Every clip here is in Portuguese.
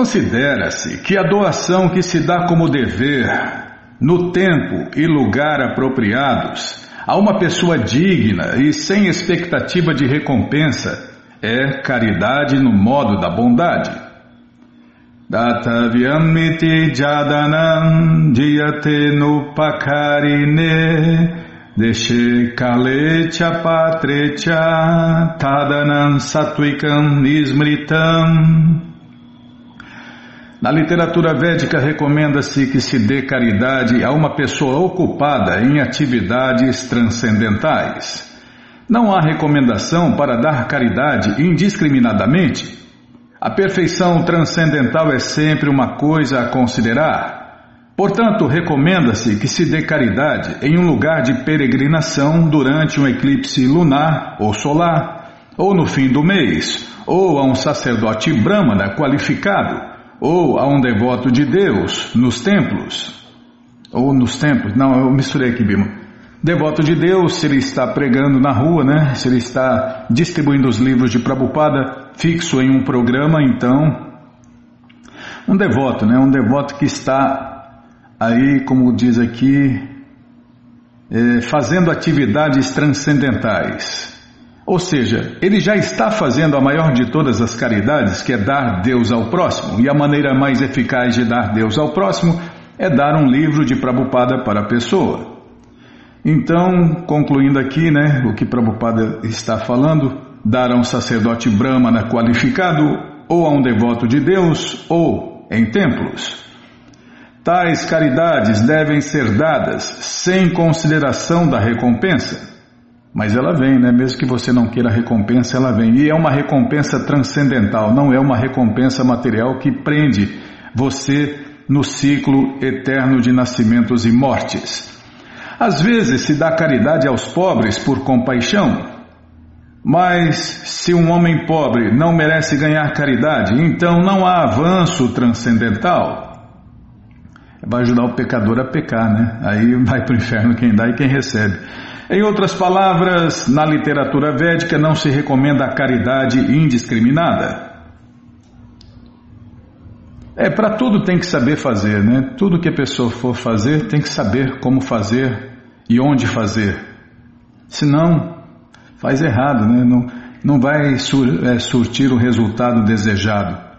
Considera-se que a doação que se dá como dever, no tempo e lugar apropriados, a uma pessoa digna e sem expectativa de recompensa, é caridade no modo da bondade. Datavyamiti jadanam diyate nupakarine Deshe kalecha patrecha tadanam satvikam ismritam na literatura védica recomenda-se que se dê caridade a uma pessoa ocupada em atividades transcendentais. Não há recomendação para dar caridade indiscriminadamente. A perfeição transcendental é sempre uma coisa a considerar. Portanto, recomenda-se que se dê caridade em um lugar de peregrinação durante um eclipse lunar ou solar, ou no fim do mês, ou a um sacerdote brahmana qualificado ou a um devoto de Deus nos templos, ou nos templos, não, eu misturei aqui, Bima. Devoto de Deus, se ele está pregando na rua, né? Se ele está distribuindo os livros de Prabhupada fixo em um programa, então um devoto, né? Um devoto que está aí, como diz aqui, é, fazendo atividades transcendentais. Ou seja, ele já está fazendo a maior de todas as caridades, que é dar Deus ao próximo, e a maneira mais eficaz de dar Deus ao próximo é dar um livro de Prabhupada para a pessoa. Então, concluindo aqui, né, o que Prabhupada está falando, dar a um sacerdote brahmana qualificado, ou a um devoto de Deus, ou em templos. Tais caridades devem ser dadas sem consideração da recompensa mas ela vem, né? Mesmo que você não queira recompensa, ela vem. E é uma recompensa transcendental, não é uma recompensa material que prende você no ciclo eterno de nascimentos e mortes. Às vezes se dá caridade aos pobres por compaixão, mas se um homem pobre não merece ganhar caridade, então não há avanço transcendental. Vai ajudar o pecador a pecar, né? Aí vai para o inferno quem dá e quem recebe. Em outras palavras, na literatura védica não se recomenda a caridade indiscriminada. É, para tudo tem que saber fazer, né? Tudo que a pessoa for fazer tem que saber como fazer e onde fazer. Senão, faz errado, né? Não, não vai sur, é, surtir o resultado desejado.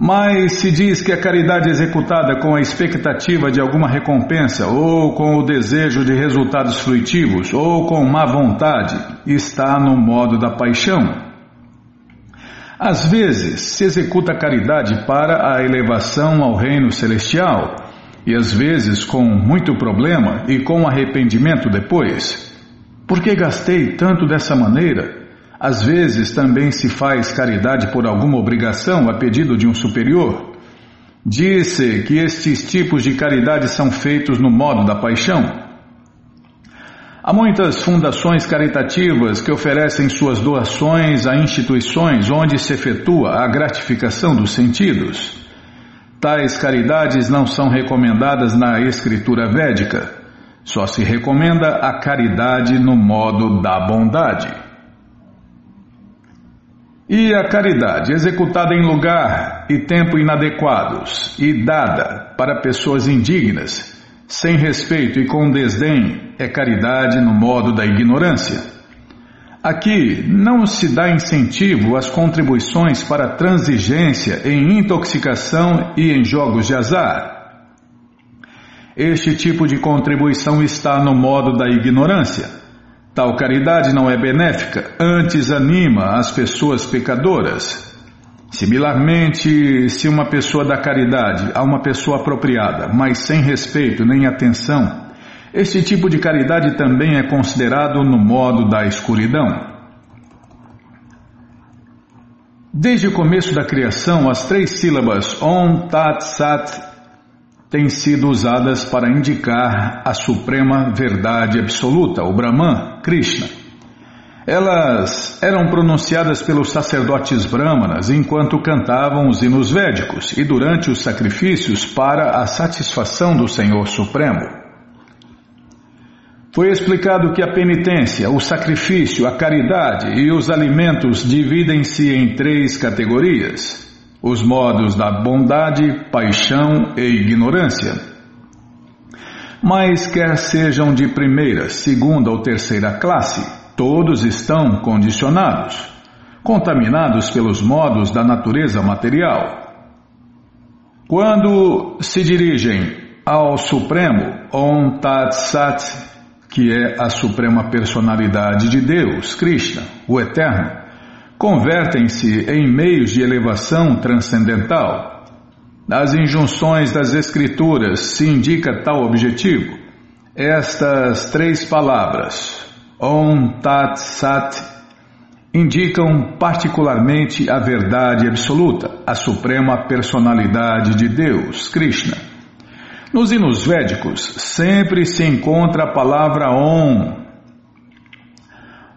Mas se diz que a caridade executada com a expectativa de alguma recompensa, ou com o desejo de resultados fruitivos, ou com má vontade, está no modo da paixão. Às vezes se executa a caridade para a elevação ao reino celestial, e às vezes com muito problema e com arrependimento depois. Por que gastei tanto dessa maneira? Às vezes também se faz caridade por alguma obrigação a pedido de um superior. Disse que estes tipos de caridade são feitos no modo da paixão. Há muitas fundações caritativas que oferecem suas doações a instituições onde se efetua a gratificação dos sentidos. Tais caridades não são recomendadas na escritura védica. Só se recomenda a caridade no modo da bondade. E a caridade executada em lugar e tempo inadequados e dada para pessoas indignas, sem respeito e com desdém, é caridade no modo da ignorância. Aqui não se dá incentivo às contribuições para transigência em intoxicação e em jogos de azar. Este tipo de contribuição está no modo da ignorância. Tal caridade não é benéfica, antes anima as pessoas pecadoras. Similarmente, se uma pessoa dá caridade a uma pessoa apropriada, mas sem respeito nem atenção, este tipo de caridade também é considerado no modo da escuridão. Desde o começo da criação, as três sílabas Om Tat Sat têm sido usadas para indicar a suprema verdade absoluta, o Brahman, Krishna. Elas eram pronunciadas pelos sacerdotes brahmanas enquanto cantavam os hinos védicos e durante os sacrifícios para a satisfação do Senhor Supremo. Foi explicado que a penitência, o sacrifício, a caridade e os alimentos dividem-se em três categorias: os modos da bondade, paixão e ignorância. Mas quer sejam de primeira, segunda ou terceira classe, todos estão condicionados, contaminados pelos modos da natureza material. Quando se dirigem ao Supremo, Om Tat Sat, que é a suprema personalidade de Deus, Krishna, o Eterno, convertem-se em meios de elevação transcendental. Nas injunções das Escrituras se indica tal objetivo. Estas três palavras, Om Tat Sat, indicam particularmente a verdade absoluta, a suprema personalidade de Deus, Krishna. Nos hinos védicos sempre se encontra a palavra Om.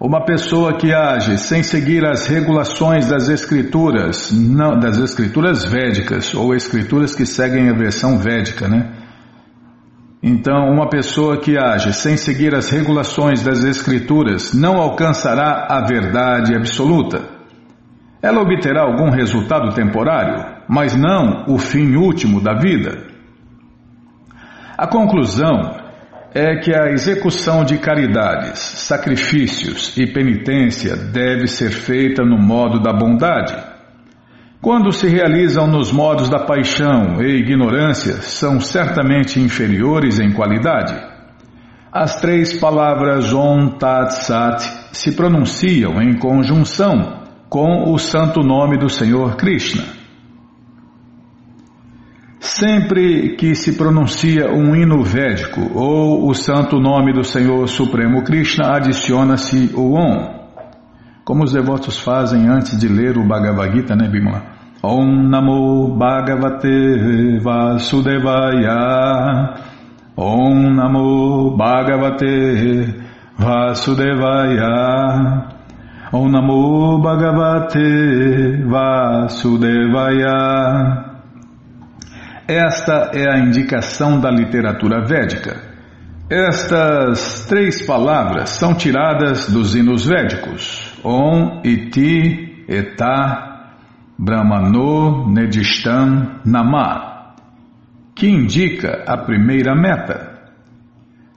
Uma pessoa que age sem seguir as regulações das escrituras, não, das escrituras védicas ou escrituras que seguem a versão védica, né? Então, uma pessoa que age sem seguir as regulações das Escrituras não alcançará a verdade absoluta. Ela obterá algum resultado temporário, mas não o fim último da vida. A conclusão é que a execução de caridades, sacrifícios e penitência deve ser feita no modo da bondade quando se realizam nos modos da paixão e ignorância, são certamente inferiores em qualidade. As três palavras Om Tat Sat se pronunciam em conjunção com o santo nome do Senhor Krishna. Sempre que se pronuncia um hino védico ou o santo nome do Senhor Supremo Krishna, adiciona-se o Om. Como os devotos fazem antes de ler o Bhagavad Gita, né, Bimala? Om Namo Bhagavate Vasudevaya. Om Namo Bhagavate Vasudevaya. Om Namo Bhagavate Vasudevaya Esta é a indicação da literatura védica. Estas três palavras são tiradas dos hinos védicos. Om iti eta brahmano nedistam nama, que indica a primeira meta.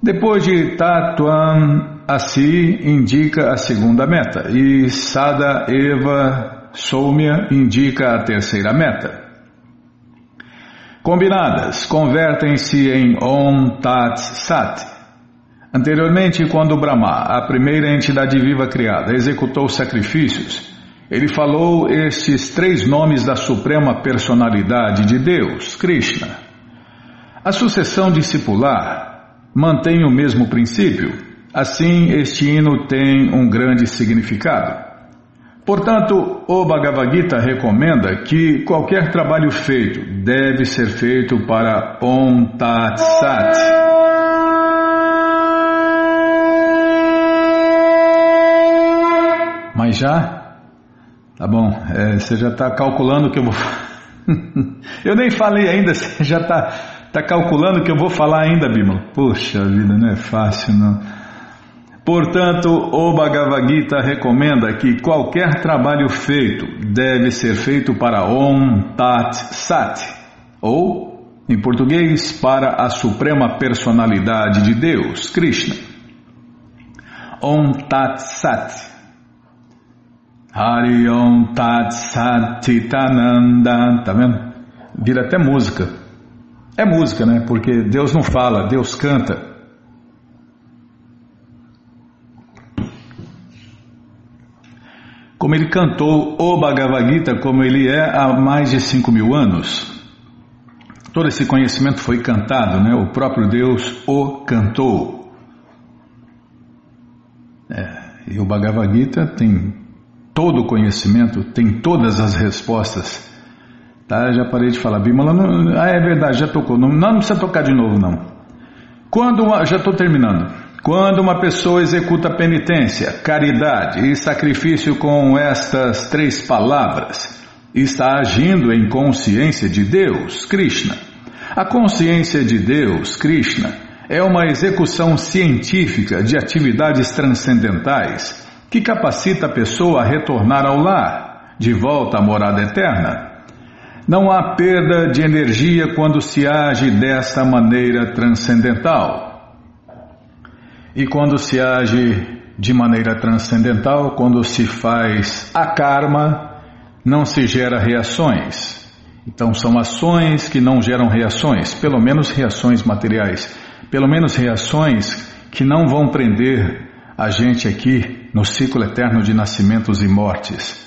Depois de tatuam asi indica a segunda meta e sada eva soumya indica a terceira meta. Combinadas, convertem-se em Om Tat Sat, Anteriormente, quando Brahma, a primeira entidade viva criada, executou sacrifícios, ele falou estes três nomes da suprema personalidade de Deus, Krishna. A sucessão discipular mantém o mesmo princípio, assim este hino tem um grande significado. Portanto, o Bhagavad Gita recomenda que qualquer trabalho feito deve ser feito para Om Tat Sat. Mas já? Tá bom, é, você já está calculando que eu vou. eu nem falei ainda, você já está tá calculando que eu vou falar ainda, Bímola? Poxa vida, não é fácil não. Portanto, o Bhagavad Gita recomenda que qualquer trabalho feito deve ser feito para Om Tat Sat, ou, em português, para a Suprema Personalidade de Deus, Krishna. Om Tat Sat. Hari Om Tat Sat tá vendo? Vira até música. É música, né? Porque Deus não fala, Deus canta. Como ele cantou o Bhagavad Gita, como ele é há mais de 5 mil anos. Todo esse conhecimento foi cantado, né? O próprio Deus o cantou. É, e o Bhagavad Gita tem todo o conhecimento, tem todas as respostas. Tá? Já parei de falar. Bimala, não, ah, é verdade, já tocou. Não, não precisa tocar de novo, não. Quando já estou terminando. Quando uma pessoa executa penitência, caridade e sacrifício com estas três palavras, está agindo em consciência de Deus, Krishna. A consciência de Deus, Krishna, é uma execução científica de atividades transcendentais que capacita a pessoa a retornar ao lar, de volta à morada eterna. Não há perda de energia quando se age desta maneira transcendental. E quando se age de maneira transcendental, quando se faz a karma, não se gera reações. Então são ações que não geram reações, pelo menos reações materiais, pelo menos reações que não vão prender a gente aqui no ciclo eterno de nascimentos e mortes.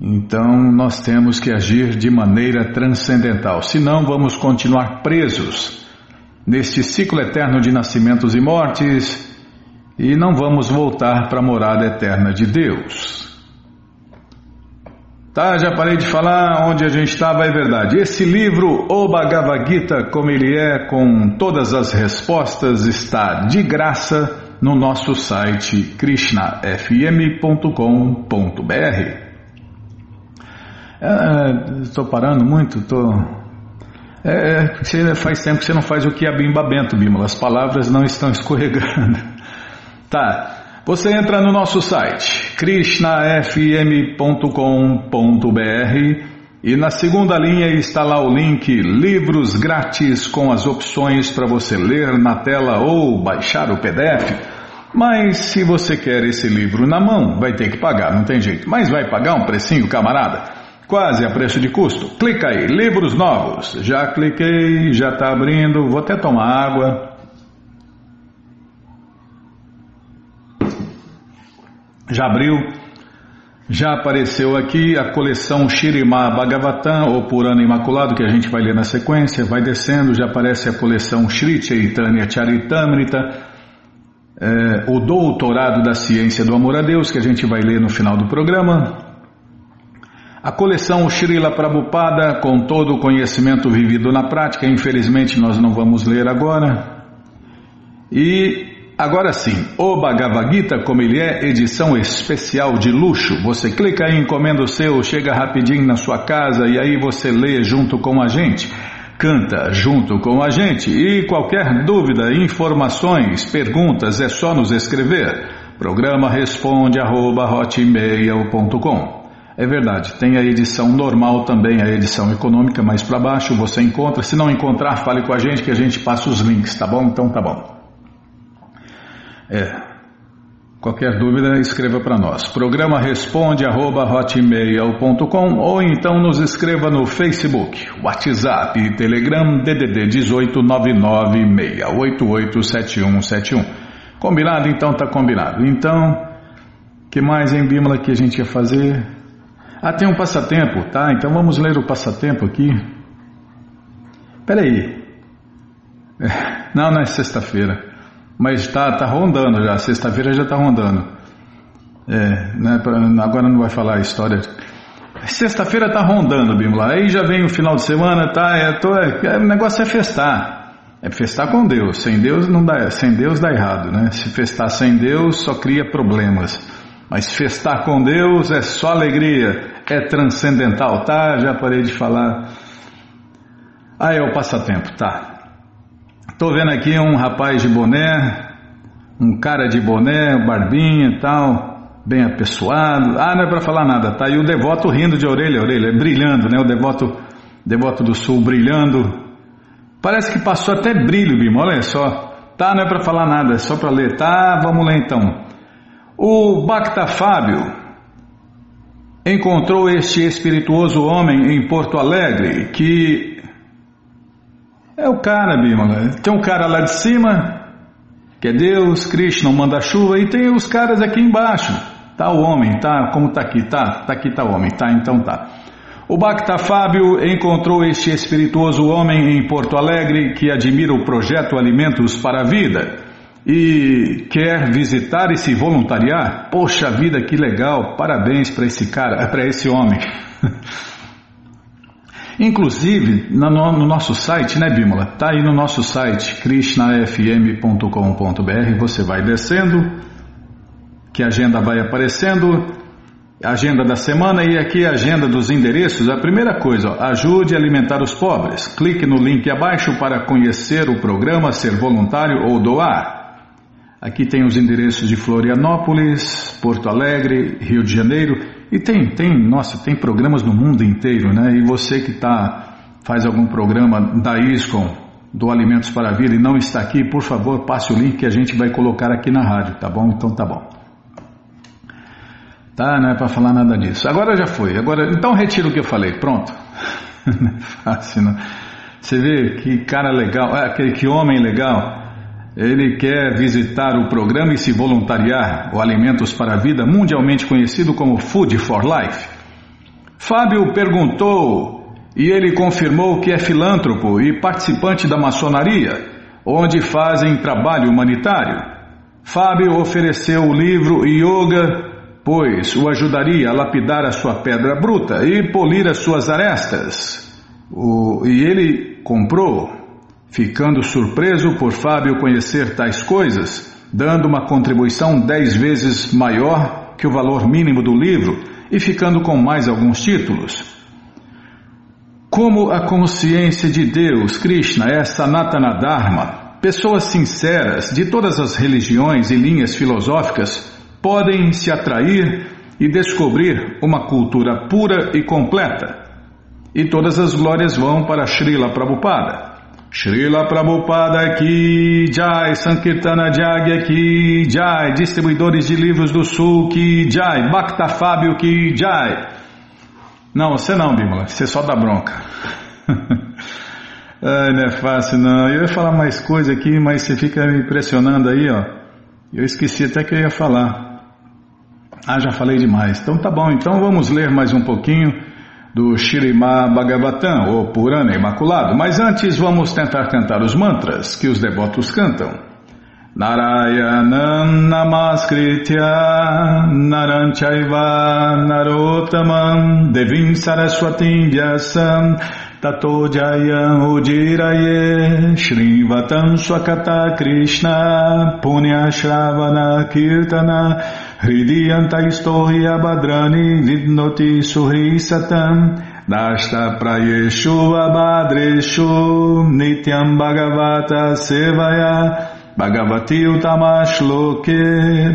Então nós temos que agir de maneira transcendental, senão vamos continuar presos neste ciclo eterno de nascimentos e mortes e não vamos voltar para a morada eterna de Deus. Tá, já parei de falar onde a gente estava, é verdade. Esse livro, O Bhagavad Gita, como ele é, com todas as respostas, está de graça no nosso site krishnafm.com.br. Estou é, parando muito, estou. É, é faz tempo que você não faz o que é bimba bento, Bímola. As palavras não estão escorregando. Tá. Você entra no nosso site krishnafm.com.br e na segunda linha está lá o link Livros Grátis com as opções para você ler na tela ou baixar o PDF. Mas se você quer esse livro na mão, vai ter que pagar, não tem jeito. Mas vai pagar um precinho, camarada? Quase a preço de custo. Clica aí, livros novos. Já cliquei, já está abrindo. Vou até tomar água. Já abriu. Já apareceu aqui a coleção Shirima Bhagavatam, ou Purana Imaculado, que a gente vai ler na sequência. Vai descendo, já aparece a coleção Sri Chaitanya Charitamrita, é, o Doutorado da Ciência do Amor a Deus, que a gente vai ler no final do programa. A coleção Srila Prabhupada, com todo o conhecimento vivido na prática, infelizmente nós não vamos ler agora. E agora sim, o Bhagavad Gita, como ele é, edição especial de luxo. Você clica aí, encomenda o seu, chega rapidinho na sua casa e aí você lê junto com a gente. Canta junto com a gente e qualquer dúvida, informações, perguntas é só nos escrever. Programa responde arroba hotmail.com é verdade, tem a edição normal também, a edição econômica mais para baixo, você encontra. Se não encontrar, fale com a gente que a gente passa os links, tá bom? Então tá bom. É. Qualquer dúvida, escreva para nós. Programa responde hotmail.com ou então nos escreva no Facebook, WhatsApp e Telegram DDD 18996887171. Combinado? Então tá combinado. Então, que mais em Bímola que a gente ia fazer? Ah, tem um passatempo, tá? Então vamos ler o passatempo aqui. Peraí. É, não, não é sexta-feira. Mas tá, tá rondando já. Sexta-feira já tá rondando. É, né, agora não vai falar a história. Sexta-feira tá rondando, Bimla. Aí já vem o final de semana, tá? É, tô, é, o negócio é festar. É festar com Deus. Sem Deus não dá, sem Deus dá errado, né? Se festar sem Deus só cria problemas. Mas festar com Deus é só alegria, é transcendental, tá? Já parei de falar. Ah, é o passatempo, tá. Tô vendo aqui um rapaz de boné, um cara de boné, barbinha e tal, bem apessoado. Ah, não é para falar nada, tá? E o devoto rindo de orelha a orelha, brilhando, né? O devoto, devoto do sul brilhando. Parece que passou até brilho, Bima, olha só. Tá, não é para falar nada, é só para ler. Tá, vamos ler então. O Bacta Fábio encontrou este espirituoso homem em Porto Alegre que é o cara, Bimala. Tem um cara lá de cima, que é Deus, Krishna, manda chuva, e tem os caras aqui embaixo. Tá o homem, tá? Como tá aqui? Tá, tá aqui tá o homem, tá? Então tá. O Bacta Fábio encontrou este espirituoso homem em Porto Alegre que admira o projeto Alimentos para a Vida e quer visitar e se voluntariar, poxa vida, que legal, parabéns para esse cara, para esse homem. Inclusive, no, no, nosso site, né, Bímola? Tá aí no nosso site, krishnafm.com.br, você vai descendo, que a agenda vai aparecendo, agenda da semana e aqui a agenda dos endereços. A primeira coisa, ó, ajude a alimentar os pobres. Clique no link abaixo para conhecer o programa, ser voluntário ou doar. Aqui tem os endereços de Florianópolis, Porto Alegre, Rio de Janeiro e tem, tem, nossa, tem programas no mundo inteiro, né? E você que tá faz algum programa da ISCOM, do Alimentos para a Vida e não está aqui, por favor, passe o link que a gente vai colocar aqui na rádio, tá bom? Então tá bom. Tá, não é para falar nada disso. Agora já foi. Agora, então retiro o que eu falei. Pronto. é fácil, não. Você vê que cara legal, é, que, que homem legal. Ele quer visitar o programa e se voluntariar, o Alimentos para a Vida, mundialmente conhecido como Food for Life. Fábio perguntou e ele confirmou que é filântropo e participante da maçonaria, onde fazem trabalho humanitário. Fábio ofereceu o livro Yoga, pois o ajudaria a lapidar a sua pedra bruta e polir as suas arestas. O, e ele comprou ficando surpreso por Fábio conhecer tais coisas, dando uma contribuição dez vezes maior que o valor mínimo do livro e ficando com mais alguns títulos. Como a consciência de Deus, Krishna, é Sanatana Dharma, pessoas sinceras de todas as religiões e linhas filosóficas podem se atrair e descobrir uma cultura pura e completa. E todas as glórias vão para Srila Prabhupada. Srila Prabhupada aqui, Jai, Sankirtana Jaggi aqui, Jai, Distribuidores de Livros do Sul que Jai, Bhakta Fábio que Jai. Não, você não, Bímola, você só dá bronca. Ai, não é fácil não. Eu ia falar mais coisa aqui, mas você fica me impressionando aí, ó. Eu esqueci até que eu ia falar. Ah, já falei demais. Então tá bom, então vamos ler mais um pouquinho do Shirima Bhagavatam, ou Purana Imaculado. Mas antes vamos tentar cantar os mantras que os devotos cantam. Narayanam Namaskritya Naranchaiva Narotamam Devim Saraswatim Vyasam Tato Jayam Ujiraye Shrivatam Swakata Krishna Punya Shravana Kirtana Hridiyantaistohi badrani vidnoti suhi satam. Dashta prayeshu abadreshu nityam bhagavata sevaya. Bhagavati utamash loke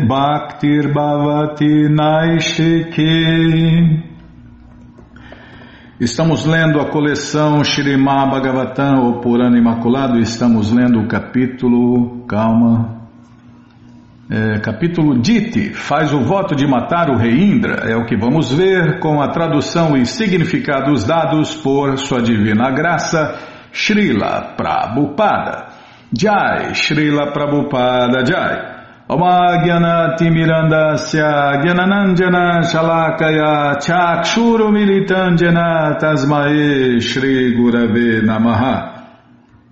bhaktir bhavati naishike. Estamos lendo a coleção Shirimá Bhagavatam, ou Purana Imaculado, estamos lendo o capítulo, calma, é, capítulo Dite, faz o voto de matar o rei Indra, é o que vamos ver com a tradução e significados dados por sua divina graça, Srila Prabhupada. Jai, Srila Prabhupada Jai. Omagyanati Mirandasya Gyananandjana Shalakaya Chakshuru Militandjana Tasmae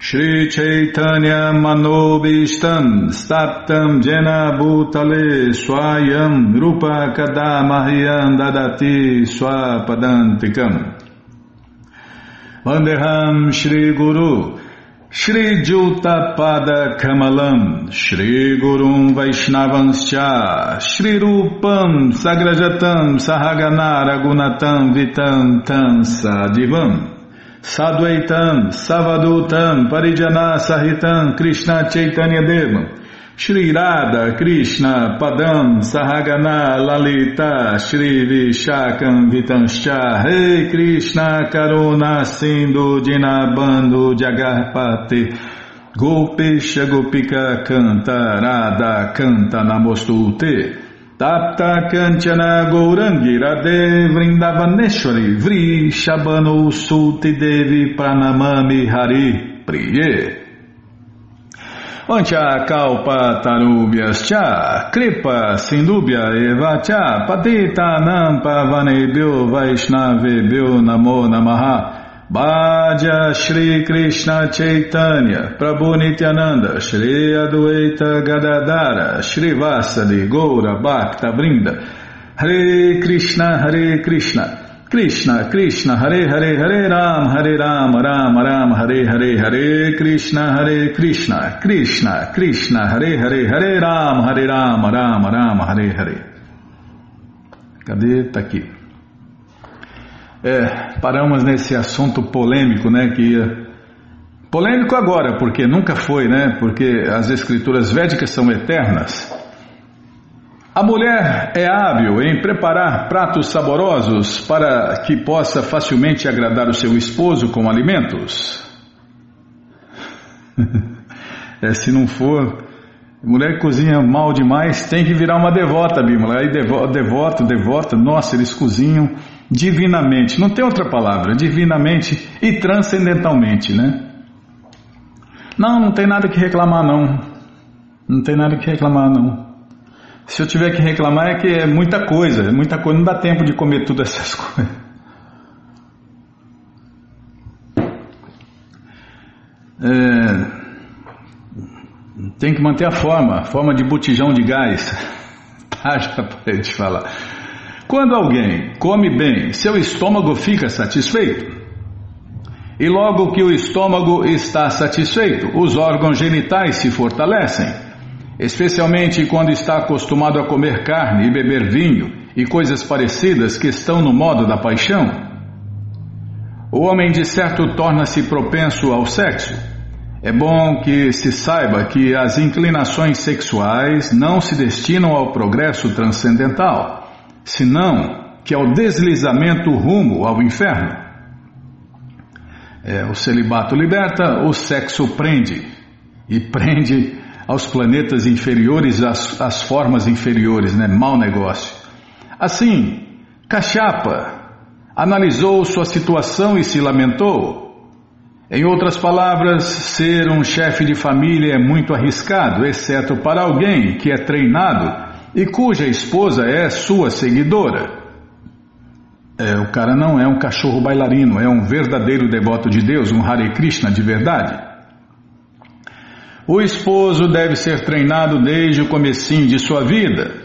Shri Chaitanya Manobishtam Staptam Jena Bhutale Swayam Rupa Kadamahyam Dadati Swapadantikam. Vandeham Shri Guru Shri Juta Pada Kamalam Shri Gurum Vaishnavanscha Shri Rupam Sagrajatam Sahagana Ragunatam Vitam Tam Sadivam Sadvaitam, Savadutam, Parijana Sahitam, Krishna Chaitanya Devam, Shri Radha, Krishna, Padam, Sahagana, Lalita, Shri Vishakam, Vitanscha, Rei Krishna, Karuna, Sindhu, Dinabando, Jagarpati, Gopesha, Gopika, Canta, Radha, Canta, Namostute, Tapta Kanchana Gourangi Radhe Vrindavaneshwari Vri Shabano Sulti Devi Pranamami Hari Priye. Vancha Kalpa Tarubhyas Cha Kripa Sindubhya Eva Cha Patita Nampa Vanebhyo Vaishnavebhyo Namo Namaha Bhaja Shri Krishna Chaitanya Prabhu Nityananda Shri Adwaita Gadadara Shri Vasadi Goura Bhakta Brinda Hare Krishna Hare Krishna Krishna Krishna Hare Hare Hare Ram Hare Ram Ram Ram Hare Hare Hare Krishna Hare Krishna Krishna Krishna Hare Hare Hare Ram Hare Ram Ram Ram Hare Hare Cadê? Tá aqui. É, paramos nesse assunto polêmico, né, que Polêmico agora, porque nunca foi, né? Porque as escrituras védicas são eternas. A mulher é hábil em preparar pratos saborosos para que possa facilmente agradar o seu esposo com alimentos. é, se não for, mulher que cozinha mal demais tem que virar uma devota, Bímola. Aí devoto, devota, nossa, eles cozinham divinamente. Não tem outra palavra, divinamente e transcendentalmente, né? Não, não tem nada que reclamar não. Não tem nada que reclamar não. Se eu tiver que reclamar é que é muita coisa, é muita coisa, não dá tempo de comer todas essas coisas. É, tem que manter a forma, forma de botijão de gás. Tá, já parei de falar. Quando alguém come bem, seu estômago fica satisfeito. E logo que o estômago está satisfeito, os órgãos genitais se fortalecem, especialmente quando está acostumado a comer carne e beber vinho e coisas parecidas que estão no modo da paixão. O homem de certo torna-se propenso ao sexo. É bom que se saiba que as inclinações sexuais não se destinam ao progresso transcendental, senão que ao deslizamento rumo ao inferno. É, o celibato liberta, o sexo prende. E prende aos planetas inferiores, às, às formas inferiores, né? Mau negócio. Assim, Cachapa analisou sua situação e se lamentou. Em outras palavras, ser um chefe de família é muito arriscado, exceto para alguém que é treinado e cuja esposa é sua seguidora. É, o cara não é um cachorro bailarino, é um verdadeiro devoto de Deus, um Hare Krishna de verdade. O esposo deve ser treinado desde o comecinho de sua vida.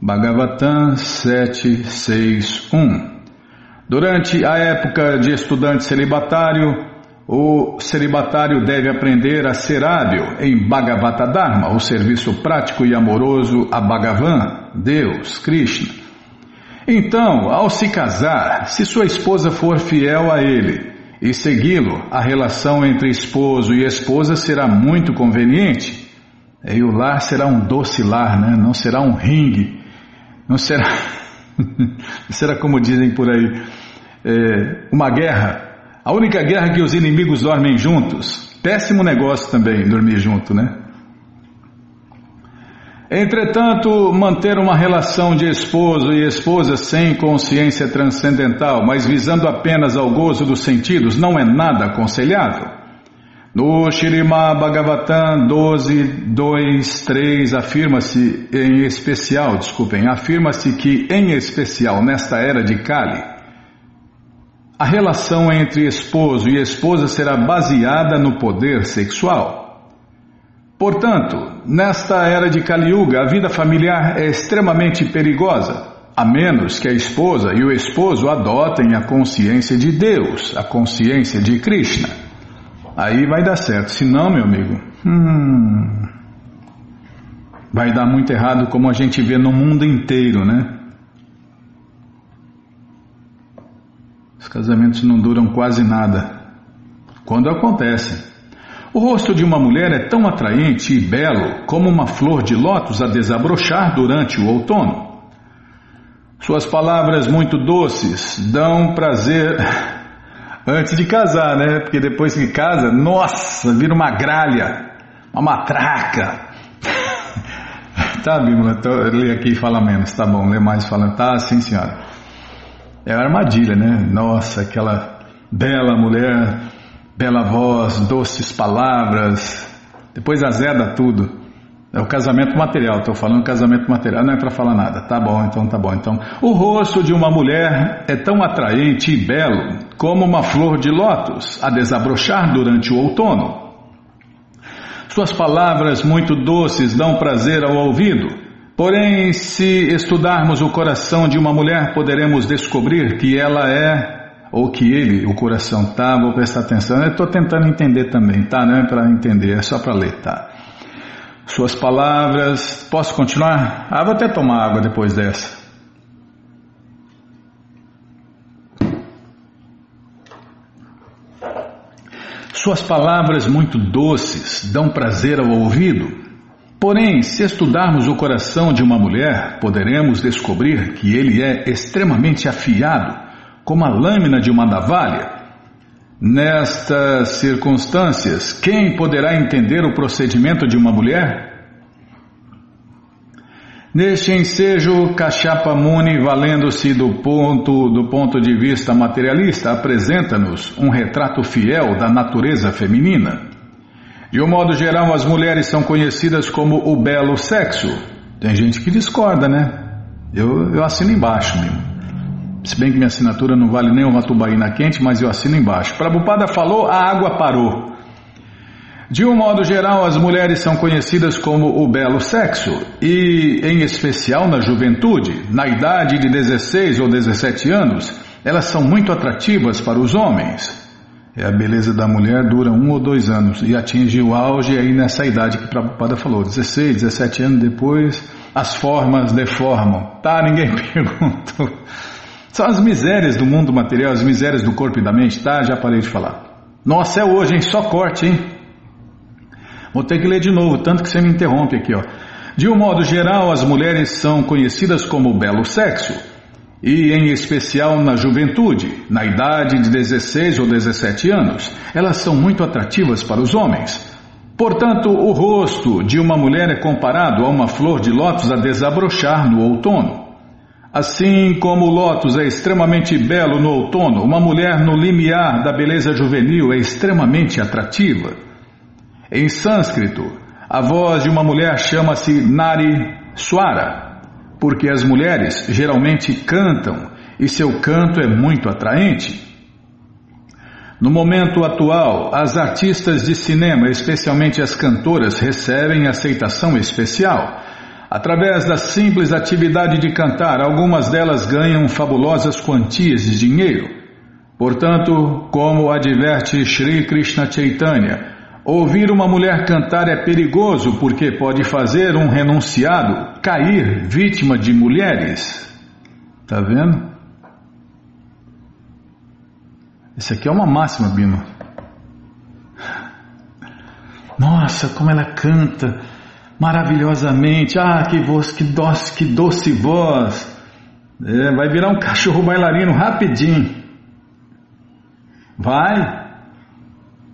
Bhagavatam 761 Durante a época de estudante celibatário, o celibatário deve aprender a ser hábil em Bhagavata Dharma, o serviço prático e amoroso a Bhagavan, Deus, Krishna. Então, ao se casar, se sua esposa for fiel a ele e segui-lo, a relação entre esposo e esposa será muito conveniente. E o lar será um doce lar, né? não será um ringue, não será, será como dizem por aí, é, uma guerra. A única guerra que os inimigos dormem juntos. Péssimo negócio também dormir junto, né? Entretanto, manter uma relação de esposo e esposa sem consciência transcendental, mas visando apenas ao gozo dos sentidos, não é nada aconselhável. No Shirima Bhagavatam 12, 2, 3, afirma-se em especial, desculpem, afirma-se que em especial nesta era de Kali, a relação entre esposo e esposa será baseada no poder sexual. Portanto, nesta era de Kali Yuga, a vida familiar é extremamente perigosa, a menos que a esposa e o esposo adotem a consciência de Deus, a consciência de Krishna. Aí vai dar certo, se não, meu amigo, hum, vai dar muito errado como a gente vê no mundo inteiro, né? Os casamentos não duram quase nada. Quando acontece. O rosto de uma mulher é tão atraente e belo como uma flor de lótus a desabrochar durante o outono. Suas palavras muito doces dão prazer antes de casar, né? Porque depois que casa, nossa, vira uma gralha, uma matraca. tá, Bíblia, lê aqui e fala menos, tá bom, lê mais falando, tá, sim senhora. É armadilha, né? Nossa, aquela bela mulher bela voz, doces palavras, depois azeda tudo. É o casamento material, estou falando casamento material, não é para falar nada. Tá bom, então tá bom. Então, o rosto de uma mulher é tão atraente e belo como uma flor de lótus a desabrochar durante o outono. Suas palavras muito doces dão prazer ao ouvido. Porém, se estudarmos o coração de uma mulher, poderemos descobrir que ela é ou que ele, o coração, tá, vou prestar atenção. Eu estou tentando entender também, tá? Não é para entender, é só para ler, tá? Suas palavras, posso continuar? Ah, vou até tomar água depois dessa. suas palavras muito doces dão prazer ao ouvido. Porém, se estudarmos o coração de uma mulher, poderemos descobrir que ele é extremamente afiado, como a lâmina de uma navalha. Nestas circunstâncias, quem poderá entender o procedimento de uma mulher? Neste ensejo, Kachapa Muni, valendo-se do ponto, do ponto de vista materialista, apresenta-nos um retrato fiel da natureza feminina. De um modo geral, as mulheres são conhecidas como o belo sexo. Tem gente que discorda, né? Eu, eu assino embaixo mesmo. Se bem que minha assinatura não vale nem uma tubaína quente, mas eu assino embaixo. Prabhupada falou, a água parou. De um modo geral, as mulheres são conhecidas como o belo sexo e, em especial na juventude, na idade de 16 ou 17 anos, elas são muito atrativas para os homens. É a beleza da mulher dura um ou dois anos e atinge o auge aí nessa idade que Prabhupada falou, 16, 17 anos depois, as formas deformam. Tá, ninguém pergunta. São as misérias do mundo material, as misérias do corpo e da mente, tá? Já parei de falar. Nossa, é hoje, hein? Só corte, hein? Vou ter que ler de novo, tanto que você me interrompe aqui, ó. De um modo geral, as mulheres são conhecidas como belo sexo, e em especial na juventude, na idade de 16 ou 17 anos, elas são muito atrativas para os homens. Portanto, o rosto de uma mulher é comparado a uma flor de lótus a desabrochar no outono. Assim como o lótus é extremamente belo no outono, uma mulher no limiar da beleza juvenil é extremamente atrativa. Em sânscrito, a voz de uma mulher chama-se Nari Swara, porque as mulheres geralmente cantam e seu canto é muito atraente. No momento atual, as artistas de cinema, especialmente as cantoras, recebem aceitação especial. Através da simples atividade de cantar, algumas delas ganham fabulosas quantias de dinheiro. Portanto, como adverte Sri Krishna Chaitanya, Ouvir uma mulher cantar é perigoso porque pode fazer um renunciado cair vítima de mulheres. Tá vendo? Isso aqui é uma máxima, Bima. Nossa, como ela canta maravilhosamente. Ah, que voz, que doce, que doce voz. É, vai virar um cachorro bailarino rapidinho. Vai.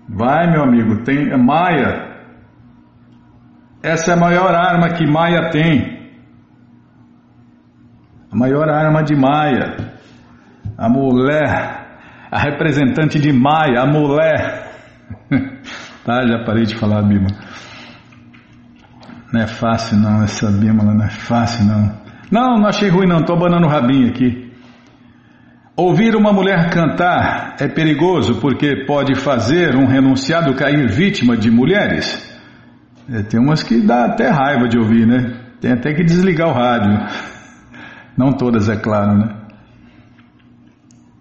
Vai, meu amigo, tem Maia. Essa é a maior arma que Maia tem. A maior arma de Maia. A mulher, a representante de Maia, a mulher. tá, já parei de falar, Bima. Não é fácil não, essa Bímola não é fácil não. Não, não achei ruim não, tô abanando o rabinho aqui. Ouvir uma mulher cantar é perigoso porque pode fazer um renunciado cair vítima de mulheres. É, tem umas que dá até raiva de ouvir, né? Tem até que desligar o rádio. Não todas, é claro, né?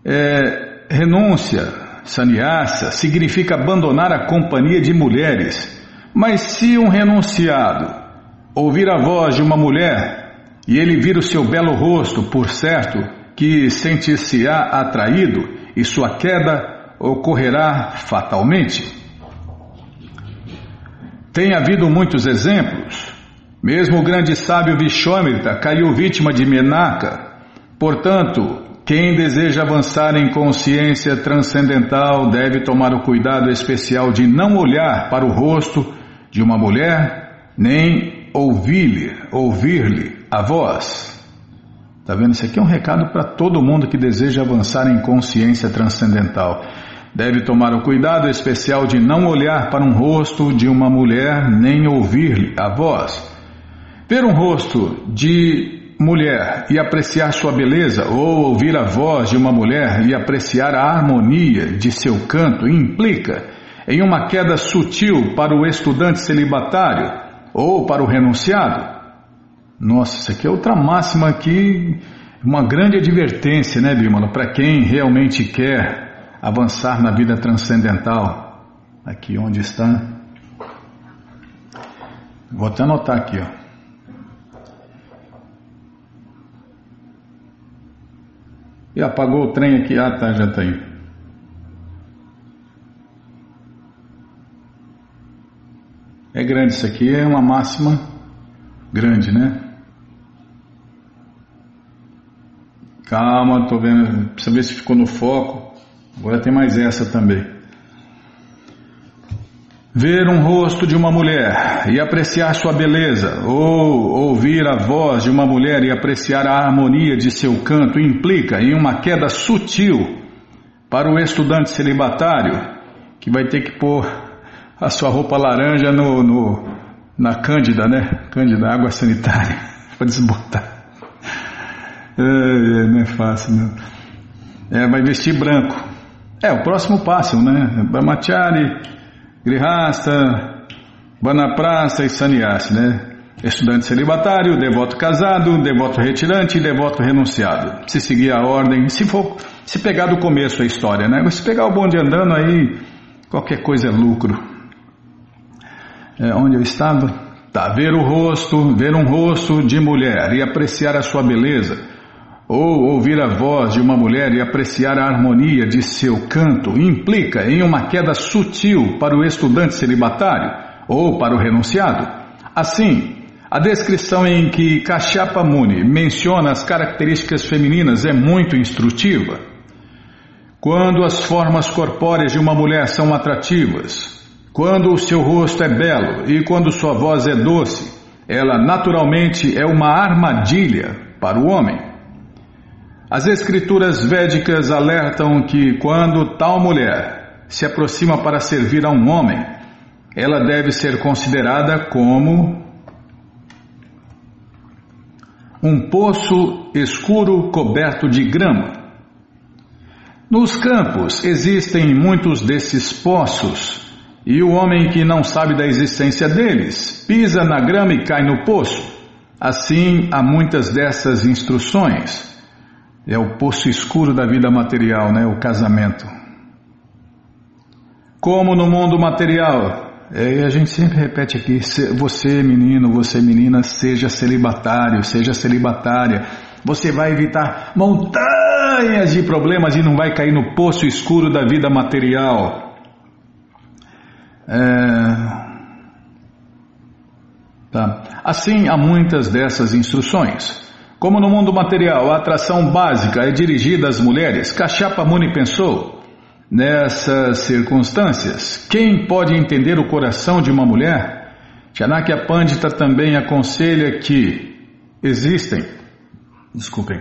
É, renúncia, sannyasa, significa abandonar a companhia de mulheres. Mas se um renunciado ouvir a voz de uma mulher e ele vir o seu belo rosto, por certo, que sentir-se-á atraído e sua queda ocorrerá fatalmente. Tem havido muitos exemplos. Mesmo o grande sábio Vishwamitra caiu vítima de Menaka. Portanto, quem deseja avançar em consciência transcendental deve tomar o cuidado especial de não olhar para o rosto de uma mulher, nem ouvir-lhe ouvir a voz. Tá vendo? Isso aqui é um recado para todo mundo que deseja avançar em consciência transcendental. Deve tomar o cuidado especial de não olhar para um rosto de uma mulher nem ouvir-lhe a voz. Ver um rosto de mulher e apreciar sua beleza, ou ouvir a voz de uma mulher e apreciar a harmonia de seu canto, implica em uma queda sutil para o estudante celibatário ou para o renunciado. Nossa, isso aqui é outra máxima aqui, uma grande advertência, né, Bímola, para quem realmente quer avançar na vida transcendental. Aqui onde está. Vou até anotar aqui, ó. E apagou o trem aqui. Ah, tá, já tá aí. É grande isso aqui, é uma máxima grande, né? Calma, tô vendo, precisa ver se ficou no foco. Agora tem mais essa também. Ver um rosto de uma mulher e apreciar sua beleza, ou ouvir a voz de uma mulher e apreciar a harmonia de seu canto, implica em uma queda sutil para o estudante celibatário que vai ter que pôr a sua roupa laranja no, no na Cândida, né? Cândida, água sanitária, para desbotar. É, é, não é fácil, não. É, vai vestir branco. É, o próximo passo, né? Brahmachari, Grihasta, Vanaprasta e Sannyasi, né? Estudante celibatário, devoto casado, devoto retirante e devoto renunciado. Se seguir a ordem, se for, se pegar do começo a história, né? Se pegar o bonde andando aí, qualquer coisa é lucro. É, onde eu estava? Tá, ver o rosto, ver um rosto de mulher e apreciar a sua beleza ou ouvir a voz de uma mulher e apreciar a harmonia de seu canto implica em uma queda sutil para o estudante celibatário ou para o renunciado. Assim, a descrição em que Kashyapa Muni menciona as características femininas é muito instrutiva. Quando as formas corpóreas de uma mulher são atrativas, quando o seu rosto é belo e quando sua voz é doce, ela naturalmente é uma armadilha para o homem. As escrituras védicas alertam que quando tal mulher se aproxima para servir a um homem, ela deve ser considerada como um poço escuro coberto de grama. Nos campos existem muitos desses poços, e o homem que não sabe da existência deles pisa na grama e cai no poço. Assim, há muitas dessas instruções. É o poço escuro da vida material, né? O casamento. Como no mundo material, é, a gente sempre repete aqui: você menino, você menina, seja celibatário, seja celibatária. Você vai evitar montanhas de problemas e não vai cair no poço escuro da vida material. É... Tá. Assim, há muitas dessas instruções. Como no mundo material a atração básica é dirigida às mulheres, Kashapa Muni pensou: nessas circunstâncias, quem pode entender o coração de uma mulher? Chanakya Pandita também aconselha que existem, desculpem,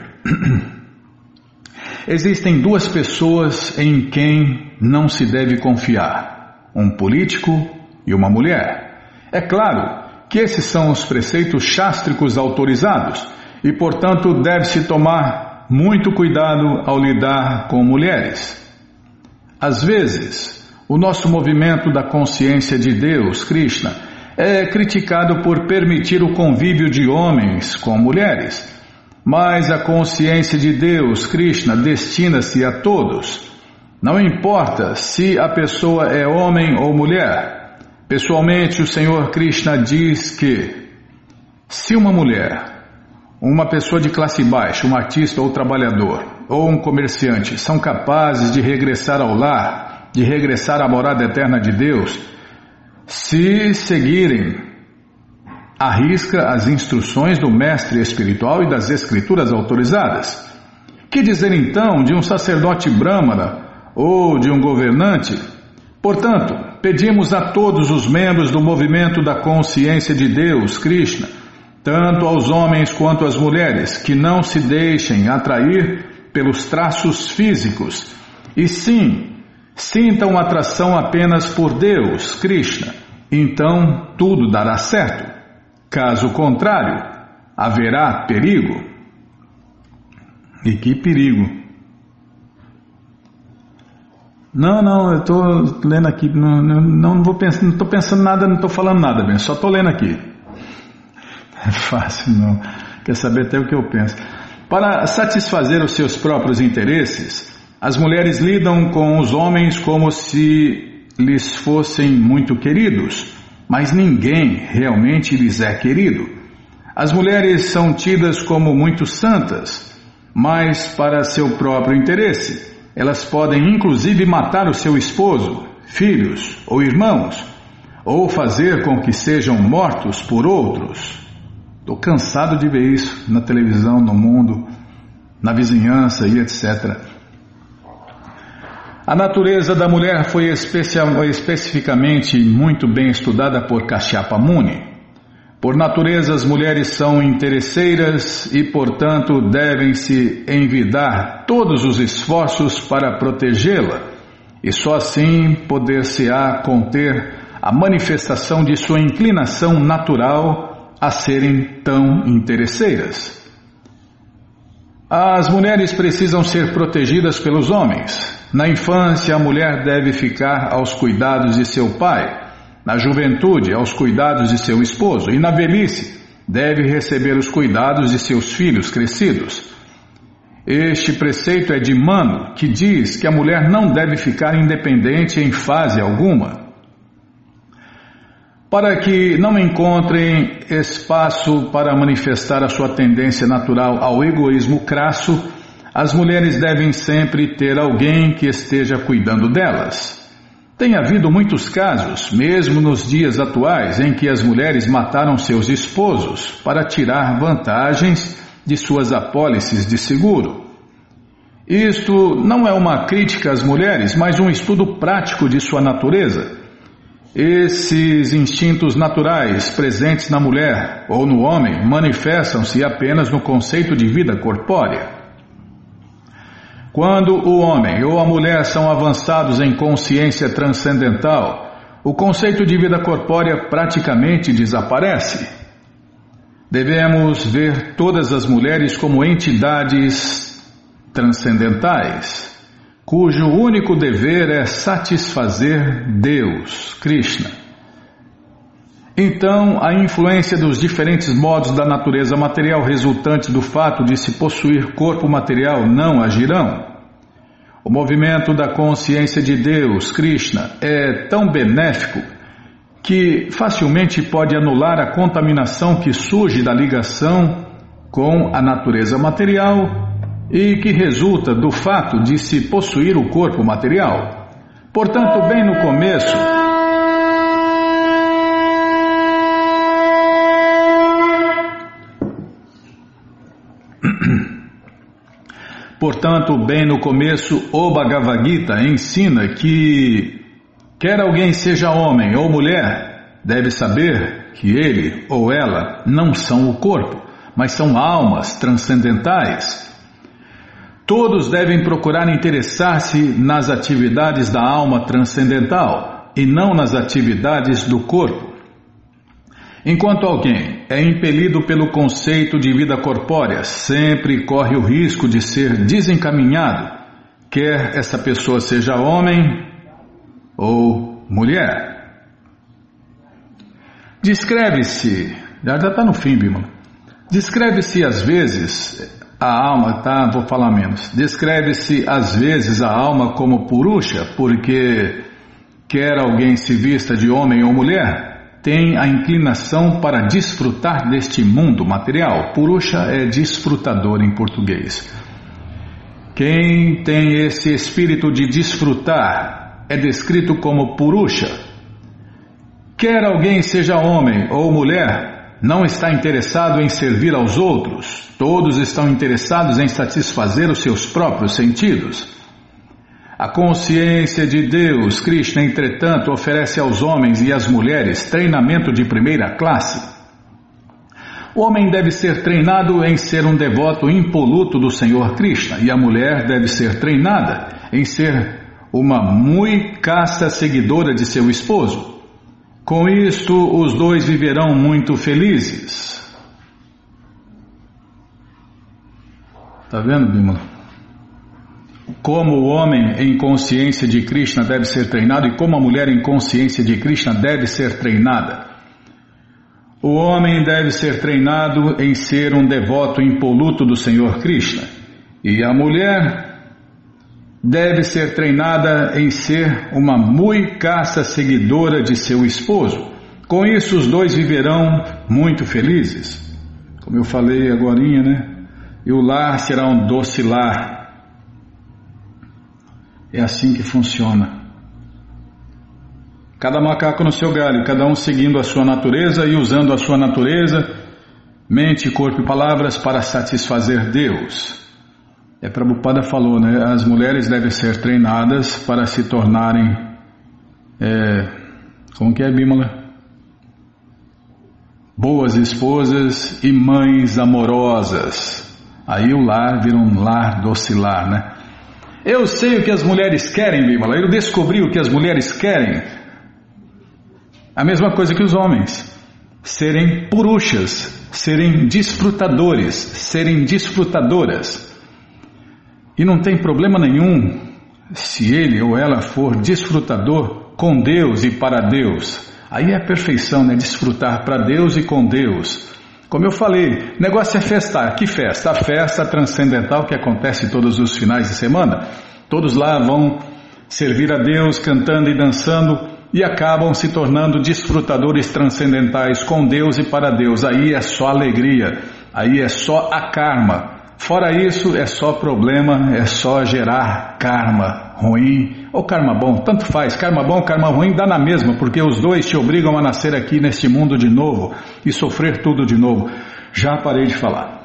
existem duas pessoas em quem não se deve confiar: um político e uma mulher. É claro que esses são os preceitos chástricos autorizados e, portanto, deve-se tomar muito cuidado ao lidar com mulheres. Às vezes, o nosso movimento da consciência de Deus, Krishna, é criticado por permitir o convívio de homens com mulheres. Mas a consciência de Deus, Krishna, destina-se a todos. Não importa se a pessoa é homem ou mulher. Pessoalmente, o Senhor Krishna diz que se uma mulher uma pessoa de classe baixa, um artista ou trabalhador, ou um comerciante, são capazes de regressar ao lar, de regressar à morada eterna de Deus, se seguirem à risca as instruções do mestre espiritual e das escrituras autorizadas. Que dizer então de um sacerdote brâmana ou de um governante? Portanto, pedimos a todos os membros do movimento da consciência de Deus, Krishna, tanto aos homens quanto às mulheres, que não se deixem atrair pelos traços físicos, e sim sintam atração apenas por Deus, Krishna. Então tudo dará certo. Caso contrário, haverá perigo. E que perigo! Não, não, eu estou lendo aqui, não, não, não vou não estou pensando nada, não estou falando nada, bem, só estou lendo aqui. É fácil, não. Quer saber até o que eu penso. Para satisfazer os seus próprios interesses, as mulheres lidam com os homens como se lhes fossem muito queridos, mas ninguém realmente lhes é querido. As mulheres são tidas como muito santas, mas para seu próprio interesse. Elas podem inclusive matar o seu esposo, filhos ou irmãos ou fazer com que sejam mortos por outros. Estou cansado de ver isso na televisão, no mundo, na vizinhança e etc. A natureza da mulher foi especificamente muito bem estudada por Kashyapa Muni. Por natureza, as mulheres são interesseiras e, portanto, devem-se envidar todos os esforços para protegê-la, e só assim poder-se-á conter a manifestação de sua inclinação natural a serem tão interesseiras. As mulheres precisam ser protegidas pelos homens. Na infância, a mulher deve ficar aos cuidados de seu pai na juventude, aos cuidados de seu esposo, e na velhice, deve receber os cuidados de seus filhos crescidos. Este preceito é de Mano, que diz que a mulher não deve ficar independente em fase alguma. Para que não encontrem espaço para manifestar a sua tendência natural ao egoísmo crasso, as mulheres devem sempre ter alguém que esteja cuidando delas. Tem havido muitos casos, mesmo nos dias atuais, em que as mulheres mataram seus esposos para tirar vantagens de suas apólices de seguro. Isto não é uma crítica às mulheres, mas um estudo prático de sua natureza. Esses instintos naturais presentes na mulher ou no homem manifestam-se apenas no conceito de vida corpórea. Quando o homem ou a mulher são avançados em consciência transcendental, o conceito de vida corpórea praticamente desaparece. Devemos ver todas as mulheres como entidades transcendentais, cujo único dever é satisfazer Deus, Krishna. Então, a influência dos diferentes modos da natureza material resultantes do fato de se possuir corpo material não agirão. O movimento da consciência de Deus, Krishna, é tão benéfico que facilmente pode anular a contaminação que surge da ligação com a natureza material e que resulta do fato de se possuir o corpo material. Portanto, bem no começo, Portanto, bem no começo, o Bhagavad Gita ensina que, quer alguém seja homem ou mulher, deve saber que ele ou ela não são o corpo, mas são almas transcendentais. Todos devem procurar interessar-se nas atividades da alma transcendental e não nas atividades do corpo. Enquanto alguém é impelido pelo conceito de vida corpórea, sempre corre o risco de ser desencaminhado, quer essa pessoa seja homem ou mulher. Descreve-se, já está no fim, Bima. Descreve-se às vezes a alma, tá? Vou falar menos. Descreve-se às vezes a alma como purusha, porque quer alguém se vista de homem ou mulher, tem a inclinação para desfrutar deste mundo material. Purusha é desfrutador em português. Quem tem esse espírito de desfrutar é descrito como Purusha. Quer alguém seja homem ou mulher, não está interessado em servir aos outros, todos estão interessados em satisfazer os seus próprios sentidos. A consciência de Deus, Krishna, entretanto, oferece aos homens e às mulheres treinamento de primeira classe. O homem deve ser treinado em ser um devoto impoluto do Senhor Krishna e a mulher deve ser treinada em ser uma muito casta seguidora de seu esposo. Com isto, os dois viverão muito felizes. Tá vendo, Bimala? como o homem em consciência de Krishna deve ser treinado e como a mulher em consciência de Krishna deve ser treinada. O homem deve ser treinado em ser um devoto impoluto do Senhor Krishna e a mulher deve ser treinada em ser uma muito caça seguidora de seu esposo. Com isso, os dois viverão muito felizes. Como eu falei agora, né? E o lar será um doce lar é assim que funciona. Cada macaco no seu galho, cada um seguindo a sua natureza e usando a sua natureza, mente, corpo e palavras para satisfazer Deus. É Prabhupada falou, né? As mulheres devem ser treinadas para se tornarem. É, como que é, Bímola? Boas esposas e mães amorosas. Aí o lar vira um lar docilar, né? Eu sei o que as mulheres querem, Bímola. Eu descobri o que as mulheres querem. A mesma coisa que os homens. Serem puruchas, serem desfrutadores, serem desfrutadoras. E não tem problema nenhum se ele ou ela for desfrutador com Deus e para Deus. Aí é a perfeição, né? Desfrutar para Deus e com Deus. Como eu falei, negócio é festar. Que festa? A festa transcendental que acontece todos os finais de semana. Todos lá vão servir a Deus cantando e dançando e acabam se tornando desfrutadores transcendentais com Deus e para Deus. Aí é só alegria, aí é só a karma. Fora isso, é só problema, é só gerar karma ruim ou karma bom, tanto faz. Karma bom, karma ruim dá na mesma, porque os dois te obrigam a nascer aqui neste mundo de novo e sofrer tudo de novo. Já parei de falar.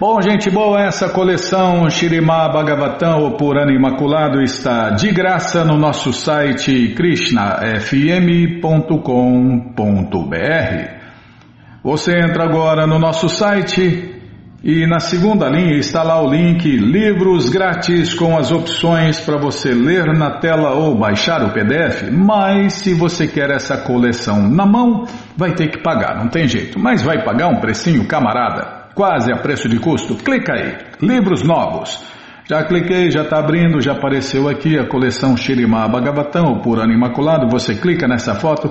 Bom, gente boa, essa coleção Shirimá Bhagavatam, o Purana Imaculado, está de graça no nosso site krishnafm.com.br. Você entra agora no nosso site e na segunda linha está lá o link Livros Grátis com as opções para você ler na tela ou baixar o PDF. Mas se você quer essa coleção na mão, vai ter que pagar, não tem jeito. Mas vai pagar um precinho, camarada quase a preço de custo. Clica aí, livros novos. Já cliquei, já está abrindo, já apareceu aqui a coleção Shirimá Bhagavatam, o Purana Imaculado. Você clica nessa foto,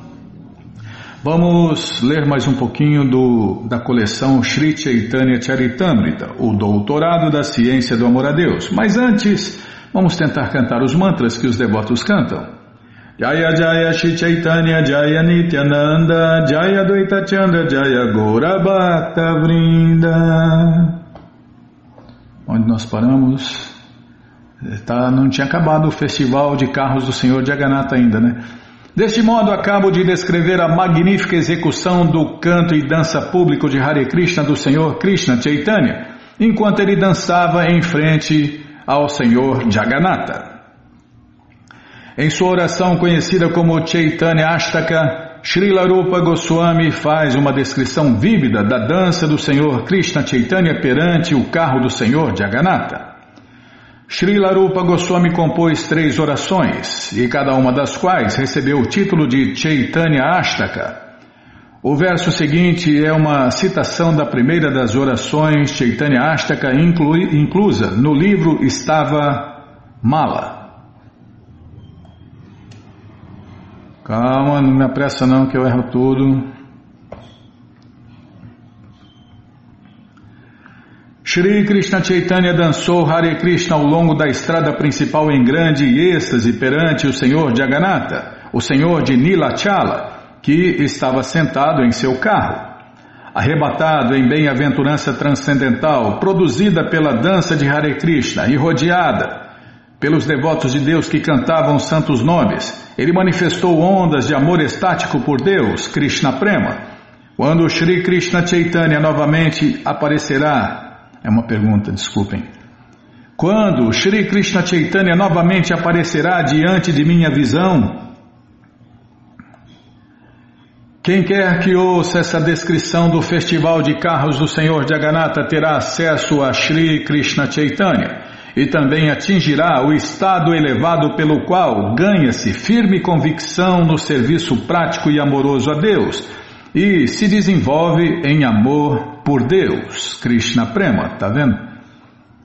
vamos ler mais um pouquinho do, da coleção Sri Chaitanya Charitamrita, o doutorado da ciência do amor a Deus. Mas antes, vamos tentar cantar os mantras que os devotos cantam. Jaya Jaya Shri Chaitanya Jaya Nityananda Jaya Dvaita Chandra Jaya Gora Bhakta Vrinda Onde nós paramos? Tá, não tinha acabado o festival de carros do Senhor Jagannatha ainda, né? Deste modo, acabo de descrever a magnífica execução do canto e dança público de Hare Krishna do Senhor Krishna Chaitanya, enquanto ele dançava em frente ao Senhor Jagannatha. Em sua oração conhecida como Chaitanya Ashtaka, Srila Rupa Goswami faz uma descrição vívida da dança do Senhor Krishna Chaitanya perante o carro do Senhor Jagannatha. Srila Rupa Goswami compôs três orações, e cada uma das quais recebeu o título de Chaitanya Ashtaka. O verso seguinte é uma citação da primeira das orações Chaitanya Ashtaka inclusa no livro Estava Mala. Calma, não me apressa não que eu erro tudo. Shri Krishna Chaitanya dançou Hare Krishna ao longo da estrada principal em grande êxtase perante o Senhor Jagannatha, o Senhor de Nilachala, que estava sentado em seu carro. Arrebatado em bem-aventurança transcendental, produzida pela dança de Hare Krishna e rodeada pelos devotos de Deus que cantavam santos nomes, ele manifestou ondas de amor estático por Deus, Krishna Prema. Quando Shri Krishna Chaitanya novamente aparecerá? É uma pergunta, desculpem. Quando Shri Krishna Chaitanya novamente aparecerá diante de minha visão? Quem quer que ouça essa descrição do festival de carros do Senhor Jagannatha terá acesso a Shri Krishna Chaitanya e também atingirá o estado elevado pelo qual ganha-se firme convicção no serviço prático e amoroso a Deus e se desenvolve em amor por Deus. Krishna Prema, tá vendo?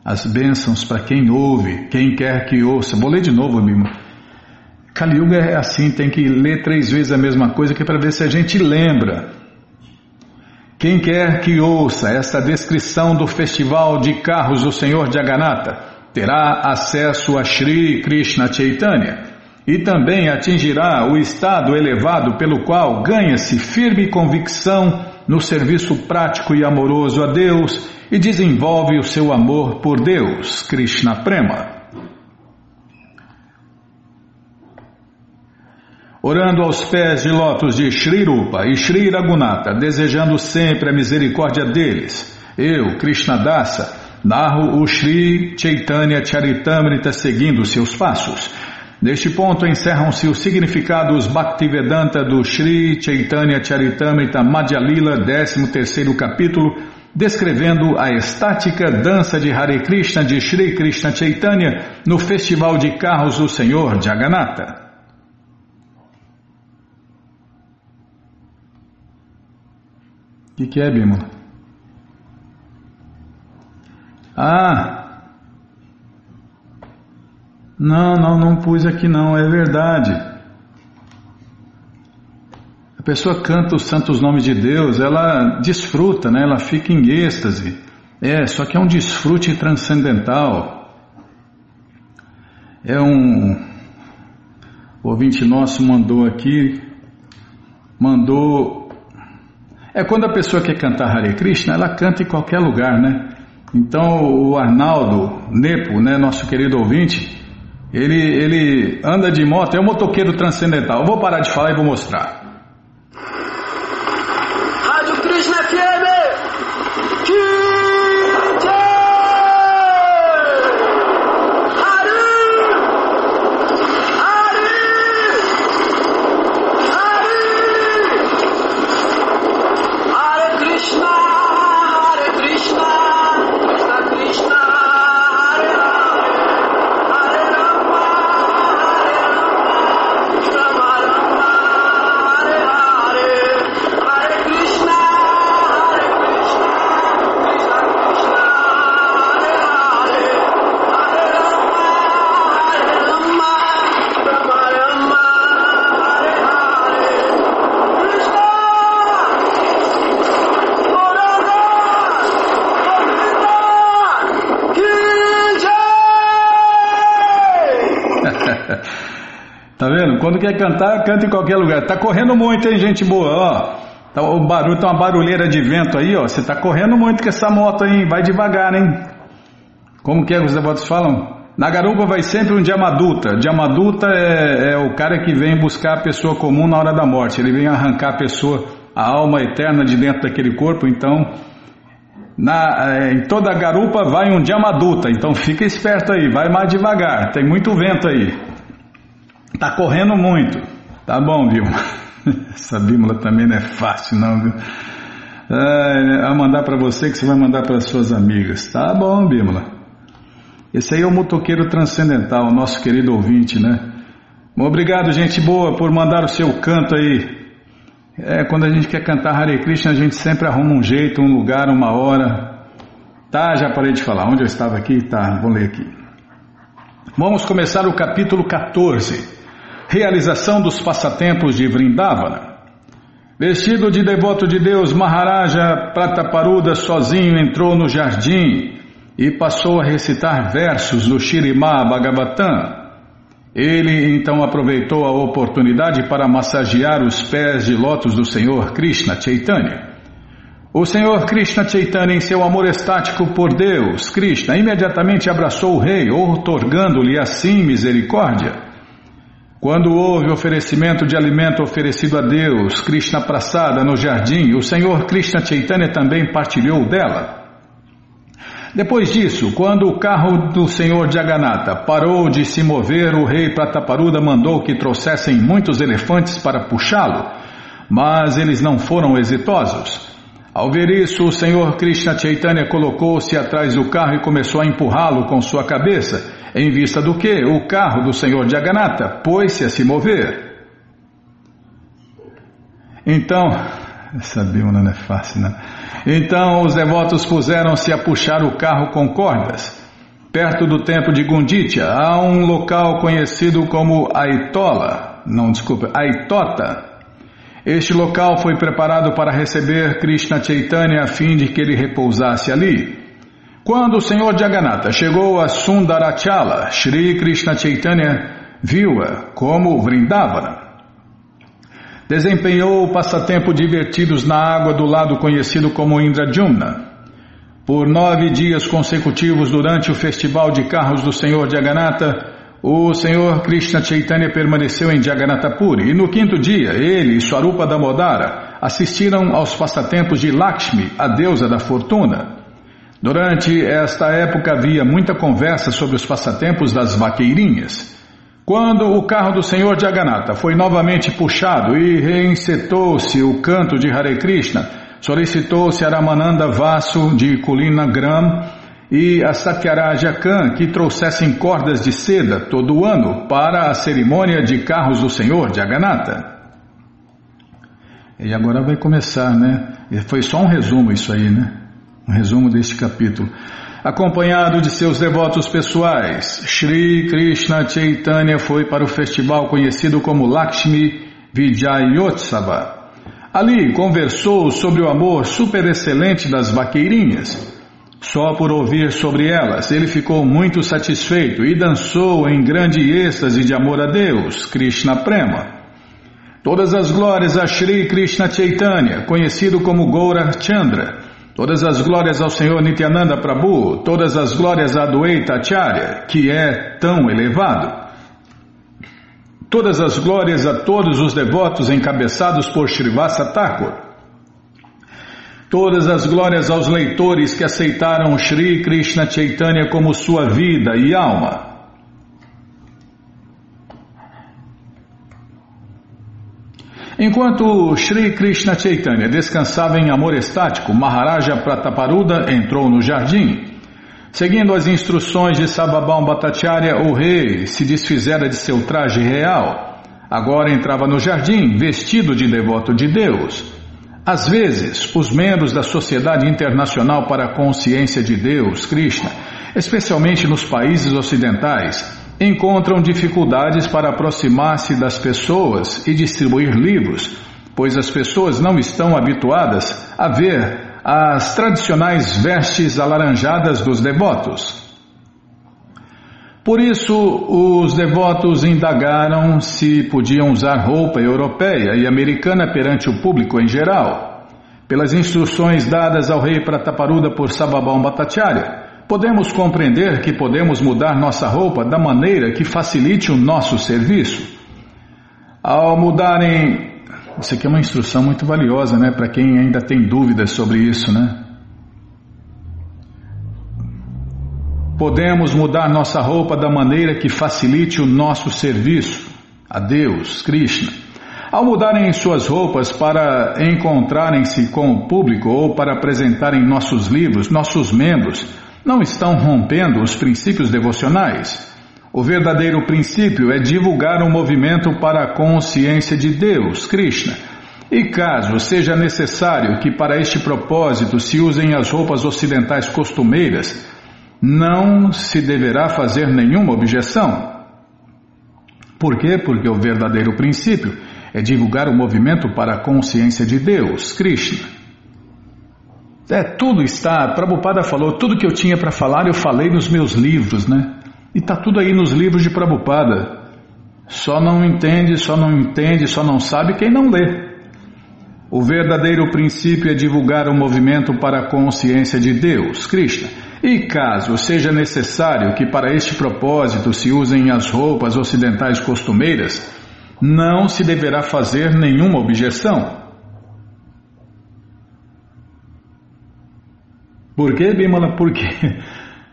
As bênçãos para quem ouve, quem quer que ouça. Vou ler de novo, amigo. Kali Yuga é assim, tem que ler três vezes a mesma coisa que é para ver se a gente lembra. Quem quer que ouça esta descrição do festival de carros do Senhor Jagannatha terá acesso a Sri Krishna Chaitanya e também atingirá o estado elevado pelo qual ganha-se firme convicção no serviço prático e amoroso a Deus e desenvolve o seu amor por Deus, Krishna Prema. orando aos pés de lótus de Sri Rupa e Sri Raghunatha, desejando sempre a misericórdia deles. Eu, Krishna Dasa, narro o Sri Chaitanya Charitamrita seguindo seus passos. Neste ponto encerram-se os significados Bhaktivedanta do Sri Chaitanya Charitamrita Madhya Lila, 13 capítulo, descrevendo a estática dança de Hare Krishna de Sri Krishna Chaitanya no Festival de Carros do Senhor Jagannatha. O que, que é, Bima? Ah! Não, não, não pus aqui não, é verdade. A pessoa canta os santos nomes de Deus, ela desfruta, né? ela fica em êxtase. É, só que é um desfrute transcendental. É um. O ouvinte nosso mandou aqui, mandou é quando a pessoa quer cantar Hare Krishna, ela canta em qualquer lugar, né? Então o Arnaldo Nepo, né, nosso querido ouvinte, ele, ele anda de moto, é um motoqueiro transcendental. Eu vou parar de falar e vou mostrar. Quando quer cantar, canta em qualquer lugar. Tá correndo muito, hein, gente boa, ó. Tá, o barulho, tá uma barulheira de vento aí, ó. Você tá correndo muito com essa moto aí, vai devagar, hein? Como que é que os devotos falam? Na garupa vai sempre um Diamaduta. Diamaduta é, é o cara que vem buscar a pessoa comum na hora da morte. Ele vem arrancar a pessoa, a alma eterna de dentro daquele corpo. Então, na, é, em toda garupa vai um Diamaduta. Então fica esperto aí, vai mais devagar. Tem muito vento aí. Tá correndo muito. Tá bom, viu? Essa bímola também não é fácil, não, viu? É, a mandar para você que você vai mandar para suas amigas. Tá bom, bímola. Esse aí é o motoqueiro transcendental, nosso querido ouvinte, né? Obrigado, gente boa, por mandar o seu canto aí. É, quando a gente quer cantar Hare Krishna, a gente sempre arruma um jeito, um lugar, uma hora. Tá, já parei de falar. Onde eu estava aqui? Tá, vou ler aqui. Vamos começar o capítulo 14. Realização dos passatempos de Vrindavana. Vestido de devoto de Deus, Maharaja Prataparuda sozinho entrou no jardim e passou a recitar versos do Shirimá Bhagavatam. Ele então aproveitou a oportunidade para massagear os pés de lótus do Senhor Krishna Chaitanya. O Senhor Krishna Chaitanya, em seu amor estático por Deus, Krishna imediatamente abraçou o rei, otorgando-lhe assim misericórdia. Quando houve oferecimento de alimento oferecido a Deus, Krishna Prasada, no jardim, o Senhor Krishna Chaitanya também partilhou dela. Depois disso, quando o carro do Senhor Jagannatha parou de se mover, o rei Prataparuda mandou que trouxessem muitos elefantes para puxá-lo, mas eles não foram exitosos. Ao ver isso, o Senhor Krishna Chaitanya colocou-se atrás do carro e começou a empurrá-lo com sua cabeça, em vista do que o carro do senhor Jagannatha pôs-se a se mover. Então, essa Bíblia não é fácil, né? Então os devotos puseram-se a puxar o carro com cordas. perto do templo de Gunditya, há um local conhecido como Aitola, não, desculpa, Aitota. Este local foi preparado para receber Krishna Chaitanya a fim de que ele repousasse ali. Quando o Senhor Jagannatha chegou a Sundarachala, Shri Krishna Chaitanya viu-a como Vrindavana. Desempenhou passatempo divertidos na água do lado conhecido como Indrajumna. Por nove dias consecutivos durante o festival de carros do Senhor Jagannatha, o Senhor Krishna Chaitanya permaneceu em Jagannatha Puri e no quinto dia ele e Swarupa Damodara assistiram aos passatempos de Lakshmi, a deusa da fortuna. Durante esta época havia muita conversa sobre os passatempos das vaqueirinhas. Quando o carro do Senhor Jagannatha foi novamente puxado e reinsetou-se o canto de Hare Krishna, solicitou-se a Ramananda Vasu de Kulina Gram e a Satyaraja Khan que trouxessem cordas de seda todo ano para a cerimônia de carros do Senhor Jagannatha. E agora vai começar, né? Foi só um resumo isso aí, né? Um resumo deste capítulo. Acompanhado de seus devotos pessoais, Sri Krishna Chaitanya foi para o festival conhecido como Lakshmi Vijayotsava Ali conversou sobre o amor superexcelente das vaqueirinhas. Só por ouvir sobre elas, ele ficou muito satisfeito e dançou em grande êxtase de amor a Deus, Krishna Prema. Todas as glórias a Shri Krishna Chaitanya, conhecido como Goura Chandra. Todas as glórias ao Senhor Nityananda Prabhu, todas as glórias a Adwaita Acharya, que é tão elevado. Todas as glórias a todos os devotos encabeçados por Srivasa Thakur. Todas as glórias aos leitores que aceitaram Sri Krishna Chaitanya como sua vida e alma. Enquanto Sri Krishna Chaitanya descansava em amor estático, Maharaja Prataparuda entrou no jardim. Seguindo as instruções de Sababam Bhattacharya, o rei se desfizera de seu traje real. Agora entrava no jardim, vestido de devoto de Deus. Às vezes, os membros da Sociedade Internacional para a Consciência de Deus, Krishna, especialmente nos países ocidentais, encontram dificuldades para aproximar-se das pessoas e distribuir livros, pois as pessoas não estão habituadas a ver as tradicionais vestes alaranjadas dos devotos. Por isso, os devotos indagaram se podiam usar roupa europeia e americana perante o público em geral. Pelas instruções dadas ao rei Prataparuda por Sababam Bhattacharya, podemos compreender que podemos mudar nossa roupa da maneira que facilite o nosso serviço. Ao mudarem isso aqui é uma instrução muito valiosa, né, para quem ainda tem dúvidas sobre isso, né? Podemos mudar nossa roupa da maneira que facilite o nosso serviço a Deus, Krishna. Ao mudarem suas roupas para encontrarem-se com o público ou para apresentarem nossos livros, nossos membros não estão rompendo os princípios devocionais. O verdadeiro princípio é divulgar um movimento para a consciência de Deus, Krishna. E caso seja necessário que para este propósito se usem as roupas ocidentais costumeiras, não se deverá fazer nenhuma objeção. Por quê? Porque o verdadeiro princípio é divulgar o movimento para a consciência de Deus, Krishna. É, tudo está, Prabhupada falou, tudo que eu tinha para falar eu falei nos meus livros, né? E está tudo aí nos livros de Prabhupada. Só não entende, só não entende, só não sabe quem não lê. O verdadeiro princípio é divulgar o movimento para a consciência de Deus, Krishna. E caso seja necessário que para este propósito se usem as roupas ocidentais costumeiras, não se deverá fazer nenhuma objeção. Por quê, Bimala? Por quê?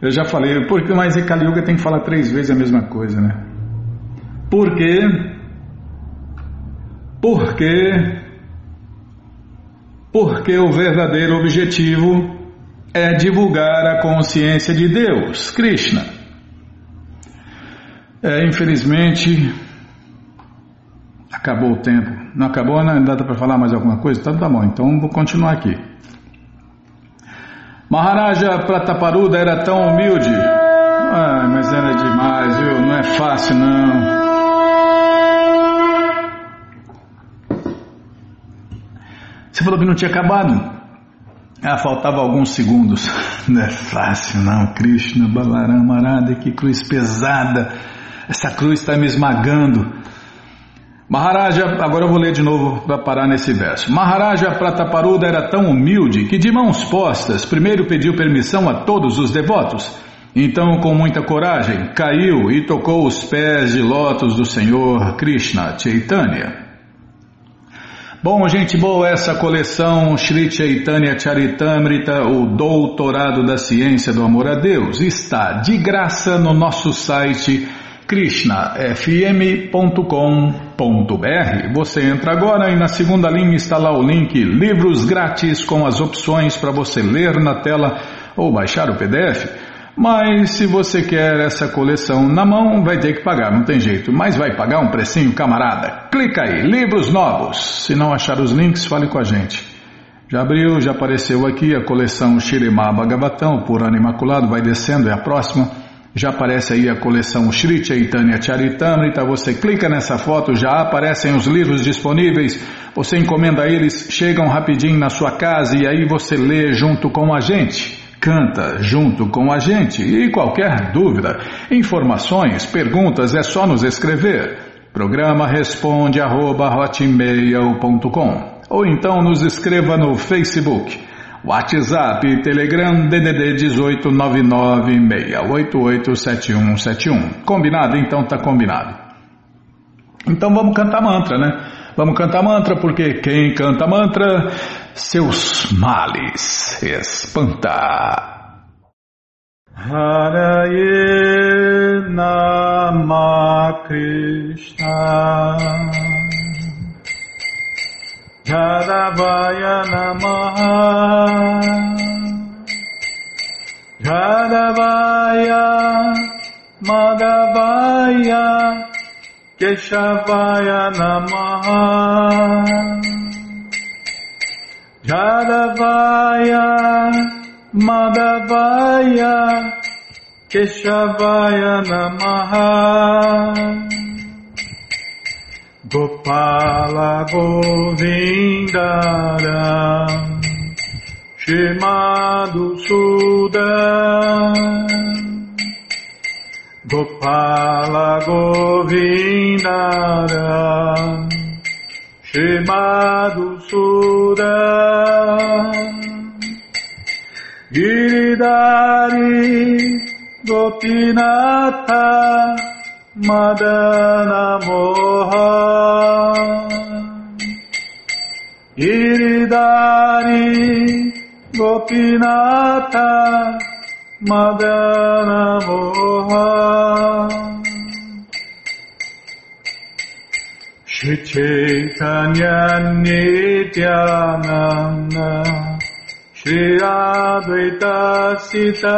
Eu já falei, porque mais em Kali Yuga tem que falar três vezes a mesma coisa, né? Por quê? Porque porque o verdadeiro objetivo é divulgar a consciência de Deus, Krishna. É, infelizmente, acabou o tempo. Não acabou, não dá para falar mais alguma coisa? Então tá bom, então vou continuar aqui. Maharaja Prataparuda era tão humilde. Ah, mas era demais, viu? Não é fácil não. Você falou que não tinha acabado. Ah, faltava alguns segundos. Não é fácil não, Krishna, Balarama, Arada, que cruz pesada. Essa cruz está me esmagando. Maharaja, agora eu vou ler de novo para parar nesse verso. Maharaja Prataparuda era tão humilde que de mãos postas primeiro pediu permissão a todos os devotos. Então, com muita coragem, caiu e tocou os pés de lótus do Senhor Krishna Chaitanya. Bom, gente boa, essa coleção Sri Chaitanya Charitamrita, o Doutorado da Ciência do Amor a Deus, está de graça no nosso site krishnafm.com.br. Você entra agora e na segunda linha está lá o link Livros Grátis com as opções para você ler na tela ou baixar o PDF. Mas se você quer essa coleção na mão, vai ter que pagar, não tem jeito. Mas vai pagar um precinho, camarada. Clica aí, livros novos. Se não achar os links, fale com a gente. Já abriu, já apareceu aqui a coleção Shirimá Bhagavatam, por ano imaculado, vai descendo, é a próxima. Já aparece aí a coleção Shri Chaitanya Charitamrita, você clica nessa foto, já aparecem os livros disponíveis, você encomenda eles, chegam rapidinho na sua casa e aí você lê junto com a gente canta junto com a gente. E qualquer dúvida, informações, perguntas é só nos escrever. Programa responde arroba, ou então nos escreva no Facebook, WhatsApp, Telegram DDD 18996887171. Combinado? Então tá combinado. Então vamos cantar mantra, né? Vamos cantar mantra porque quem canta mantra seus males espanta. Haraye Nama Jadavaya Namaha. Jadavaya Madhavaya Keshavaya Namaha. Jadavaya Madhavaya Keshavaya Namaha Gopala Govindara Shimadu Sudan. Gopala Govindara Shimadu Sudan. Giridari Gopinatha Madana Moha Giridari Gopinatha Madana Moha Shri Chaitanya Nityananda Shri Advaita Sita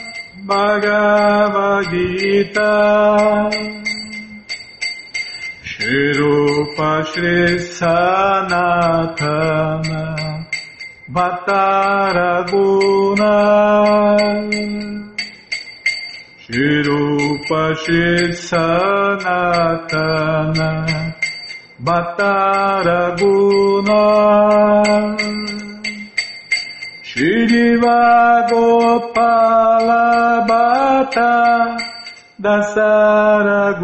Bhagavad Gita. Shirupa Shri Sanatana Bhattaraguna Shirupa Sanatana Bhattaraguna Shriva Gopala Bhatta Dasaraguna.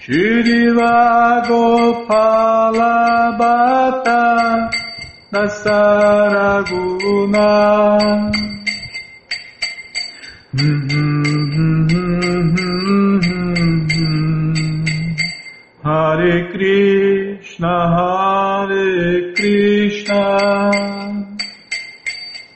Shriva Gopala Bhatta Dasaraguna. Hare Krishna,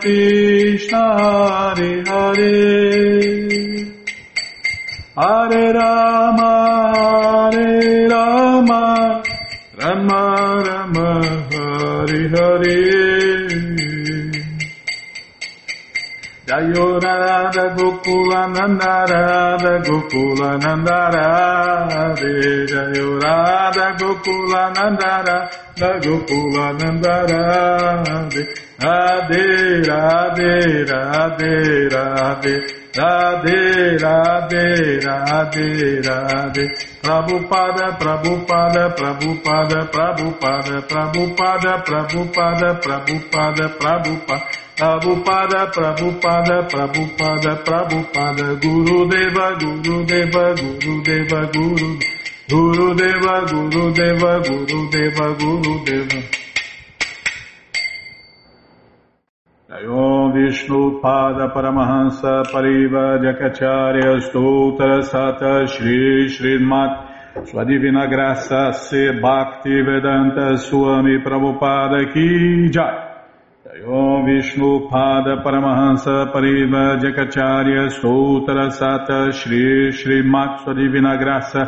Krishna Hare Hare. Hare Rama Hare Rama. Rama Rama Hare Hare. Jayo Radha Gokula Nanda Radha Gokula Nanda Radha Jayo Radha Gokula Nanda Radha Gokula Radhe, Radhe, Radhe, Radhe, Radhe. Prabhupada, Prabhupada, Prabhupada, Prabhupada, Prabhupada, Prabhupada, Prabhupada, Prabhupada. Prabhupada, Prabhupada, Prabhupada, Prabhupada, Guru Deva, Guru Deva, Guru Deva, Guru, Guru Deva, Guru Deva, Guru Deva, Guru Deva. Guru Deva. Pada Paramahansa Pariva Jakacharya Stoutra Sata Shri Srimat Sua Graça Se Bhakti Vedanta Swami Prabhupada Ki Jai. Om Vishnu Pada Paramahansa Pariva Jakacharya Stoutra Sata Shri Shri Sua Divina Graça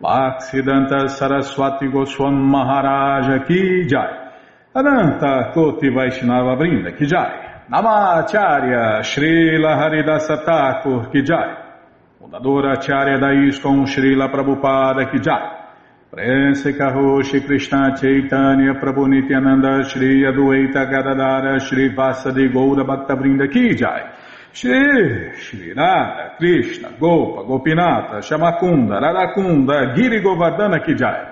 Bhaksidanta Saraswati Goswam Maharaja Ki Jai. Ananta Koti Vaishnava Brinda Ki Jai Namacharya Srila Haridasa Thakur Ki Jai. Fundadora Acharya da Srila Prabhupada Ki Jai. Prense Karoshi Krishna Chaitanya Prabhu Nityananda Shri Adueta Gadadara Shri Vasadi Goura Bhaktavrinda Ki Jai. Shri Shri Radha Krishna Gopa Gopinata Shamakunda Radakunda Giri Govardhana Ki Jai